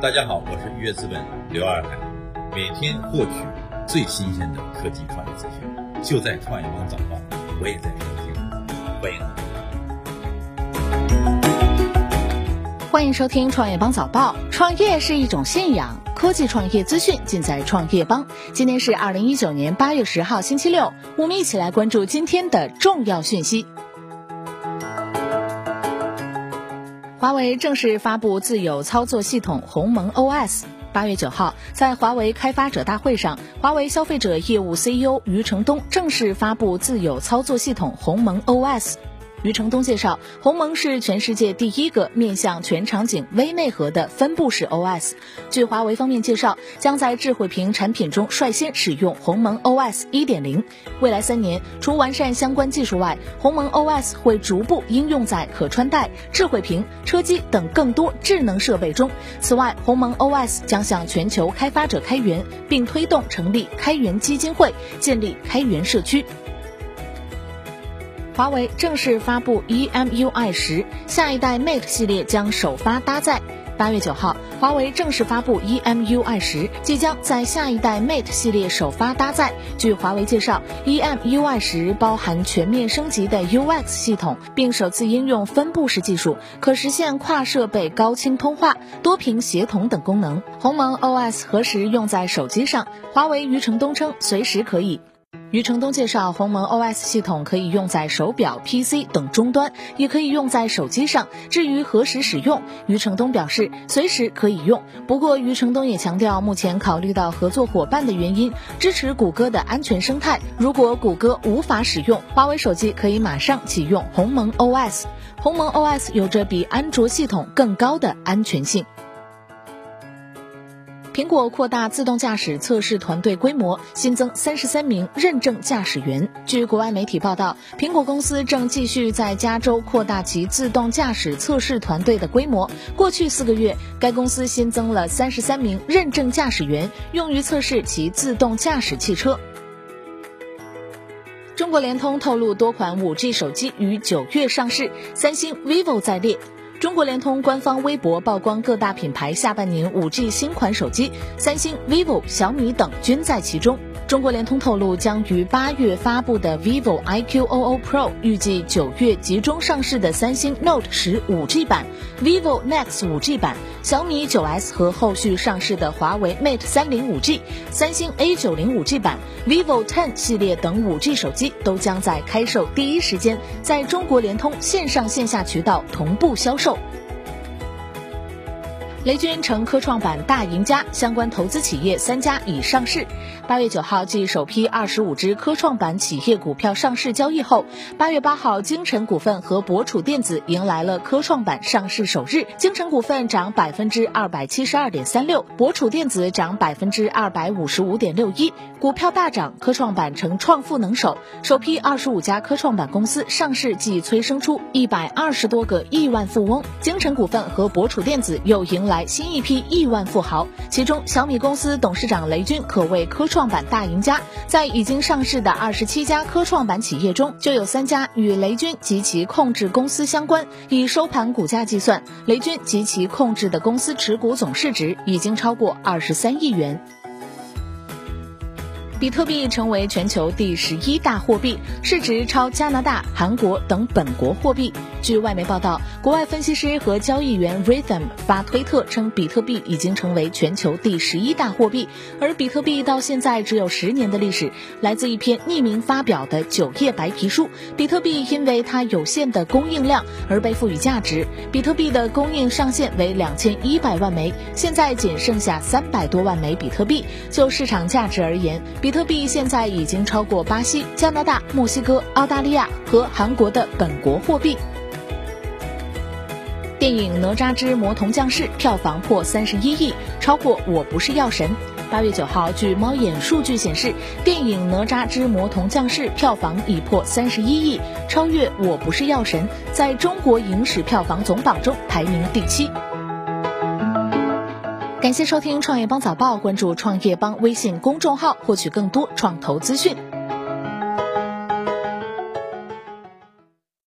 大家好，我是愉悦资本刘二海，每天获取最新鲜的科技创业资讯，就在创业邦早报，我也在收听，欢迎欢迎收听创业邦早报。创业是一种信仰，科技创业资讯尽在创业邦。今天是二零一九年八月十号，星期六，我们一起来关注今天的重要讯息。华为正式发布自有操作系统鸿蒙 OS。八月九号，在华为开发者大会上，华为消费者业务 CEO 余承东正式发布自有操作系统鸿蒙 OS。余承东介绍，鸿蒙是全世界第一个面向全场景微内核的分布式 OS。据华为方面介绍，将在智慧屏产品中率先使用鸿蒙 OS 1.0。未来三年，除完善相关技术外，鸿蒙 OS 会逐步应用在可穿戴、智慧屏、车机等更多智能设备中。此外，鸿蒙 OS 将向全球开发者开源，并推动成立开源基金会，建立开源社区。华为正式发布 EMUI 十，下一代 Mate 系列将首发搭载。八月九号，华为正式发布 EMUI 十，即将在下一代 Mate 系列首发搭载。据华为介绍，EMUI 十包含全面升级的 UX 系统，并首次应用分布式技术，可实现跨设备高清通话、多屏协同等功能。鸿蒙 OS 何时用在手机上？华为余承东称，随时可以。余承东介绍，鸿蒙 OS 系统可以用在手表、PC 等终端，也可以用在手机上。至于何时使用，余承东表示随时可以用。不过，余承东也强调，目前考虑到合作伙伴的原因，支持谷歌的安全生态。如果谷歌无法使用，华为手机可以马上启用鸿蒙 OS。鸿蒙 OS 有着比安卓系统更高的安全性。苹果扩大自动驾驶测试团队规模，新增三十三名认证驾驶员。据国外媒体报道，苹果公司正继续在加州扩大其自动驾驶测试团队的规模。过去四个月，该公司新增了三十三名认证驾驶员，用于测试其自动驾驶汽车。中国联通透露，多款五 G 手机于九月上市，三星、vivo 在列。中国联通官方微博曝光各大品牌下半年 5G 新款手机，三星、vivo、小米等均在其中。中国联通透露，将于八月发布的 vivo iQOO Pro，预计九月集中上市的三星 Note 十 5G 版、vivo Nex 5G 版、小米 9S 和后续上市的华为 Mate 30 5G、三星 A90 5G 版、vivo Ten 系列等 5G 手机都将在开售第一时间，在中国联通线上线下渠道同步销售。雷军成科创板大赢家，相关投资企业三家已上市。八月九号，继首批二十五只科创板企业股票上市交易后，八月八号，京晨股份和博楚电子迎来了科创板上市首日。京晨股份涨百分之二百七十二点三六，博楚电子涨百分之二百五十五点六一，股票大涨，科创板成创富能手。首批二十五家科创板公司上市，即催生出一百二十多个亿万富翁。京晨股份和博楚电子又迎来来。新一批亿万富豪，其中小米公司董事长雷军可谓科创板大赢家。在已经上市的二十七家科创板企业中，就有三家与雷军及其控制公司相关。以收盘股价计算，雷军及其控制的公司持股总市值已经超过二十三亿元。比特币成为全球第十一大货币，市值超加拿大、韩国等本国货币。据外媒报道，国外分析师和交易员 Rhythm 发推特称，比特币已经成为全球第十一大货币。而比特币到现在只有十年的历史。来自一篇匿名发表的九页白皮书，比特币因为它有限的供应量而被赋予价值。比特币的供应上限为两千一百万枚，现在仅剩下三百多万枚比特币。就市场价值而言，比特币现在已经超过巴西、加拿大、墨西哥、澳大利亚和韩国的本国货币。电影《哪吒之魔童降世》票房破三十一亿，超过《我不是药神》。八月九号，据猫眼数据显示，电影《哪吒之魔童降世》票房已破三十一亿，超越《我不是药神》，在中国影史票房总榜中排名第七。感谢收听《创业邦早报》，关注创业邦微信公众号，获取更多创投资讯。